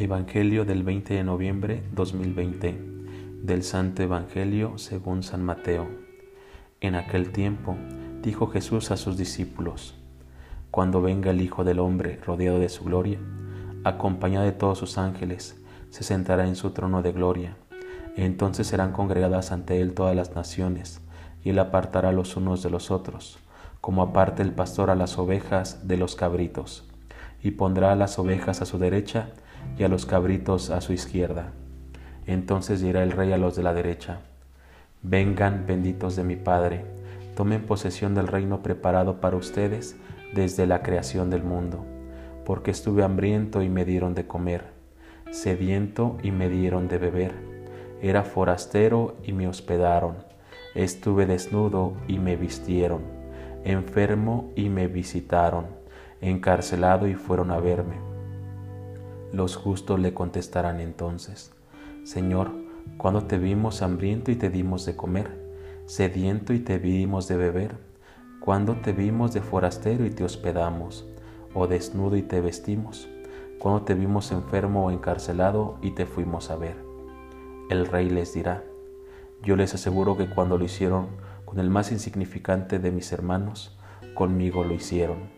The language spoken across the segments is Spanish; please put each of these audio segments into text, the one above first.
Evangelio del 20 de noviembre 2020 del Santo Evangelio según San Mateo. En aquel tiempo dijo Jesús a sus discípulos, Cuando venga el Hijo del Hombre rodeado de su gloria, acompañado de todos sus ángeles, se sentará en su trono de gloria. Entonces serán congregadas ante él todas las naciones, y él apartará los unos de los otros, como aparte el pastor a las ovejas de los cabritos, y pondrá a las ovejas a su derecha y a los cabritos a su izquierda. Entonces dirá el rey a los de la derecha, vengan benditos de mi Padre, tomen posesión del reino preparado para ustedes desde la creación del mundo, porque estuve hambriento y me dieron de comer, sediento y me dieron de beber, era forastero y me hospedaron, estuve desnudo y me vistieron, enfermo y me visitaron, encarcelado y fueron a verme los justos le contestarán entonces, Señor, cuando te vimos hambriento y te dimos de comer, sediento y te vimos de beber, cuando te vimos de forastero y te hospedamos, o desnudo y te vestimos, cuando te vimos enfermo o encarcelado y te fuimos a ver. El rey les dirá, yo les aseguro que cuando lo hicieron con el más insignificante de mis hermanos, conmigo lo hicieron.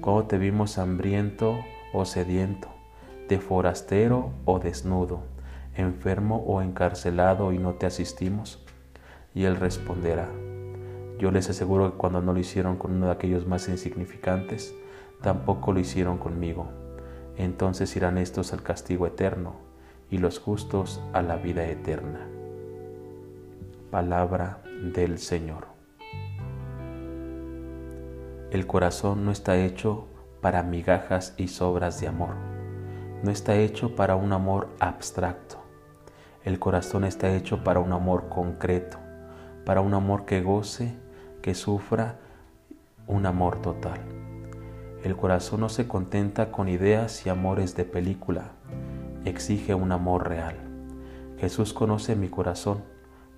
¿cómo te vimos hambriento o sediento? de forastero o desnudo, enfermo o encarcelado y no te asistimos? Y él responderá, yo les aseguro que cuando no lo hicieron con uno de aquellos más insignificantes, tampoco lo hicieron conmigo. Entonces irán estos al castigo eterno y los justos a la vida eterna. Palabra del Señor. El corazón no está hecho para migajas y sobras de amor no está hecho para un amor abstracto. El corazón está hecho para un amor concreto, para un amor que goce, que sufra, un amor total. El corazón no se contenta con ideas y amores de película, exige un amor real. Jesús conoce mi corazón,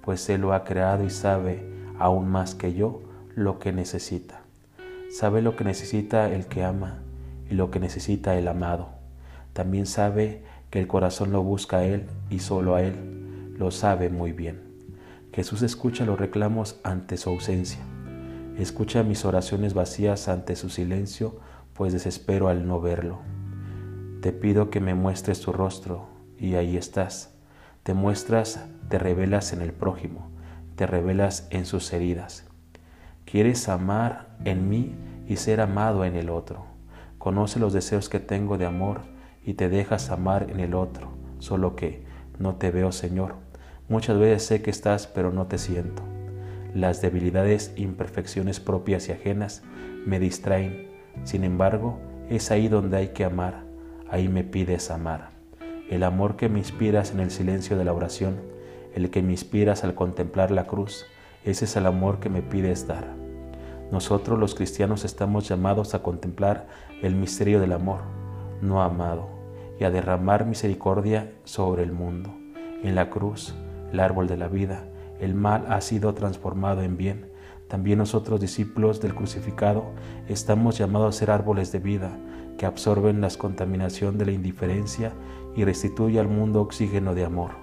pues Él lo ha creado y sabe, aún más que yo, lo que necesita. Sabe lo que necesita el que ama y lo que necesita el amado también sabe que el corazón lo busca a Él y solo a Él. Lo sabe muy bien. Jesús escucha los reclamos ante su ausencia. Escucha mis oraciones vacías ante su silencio, pues desespero al no verlo. Te pido que me muestres tu rostro, y ahí estás. Te muestras, te revelas en el prójimo, te revelas en sus heridas. Quieres amar en mí y ser amado en el otro. Conoce los deseos que tengo de amor y te dejas amar en el otro, solo que no te veo, Señor. Muchas veces sé que estás, pero no te siento. Las debilidades, imperfecciones propias y ajenas me distraen. Sin embargo, es ahí donde hay que amar. Ahí me pides amar. El amor que me inspiras en el silencio de la oración, el que me inspiras al contemplar la cruz, ese es el amor que me pides dar. Nosotros los cristianos estamos llamados a contemplar el misterio del amor no amado, y a derramar misericordia sobre el mundo. En la cruz, el árbol de la vida, el mal ha sido transformado en bien. También nosotros, discípulos del crucificado, estamos llamados a ser árboles de vida que absorben la contaminación de la indiferencia y restituye al mundo oxígeno de amor.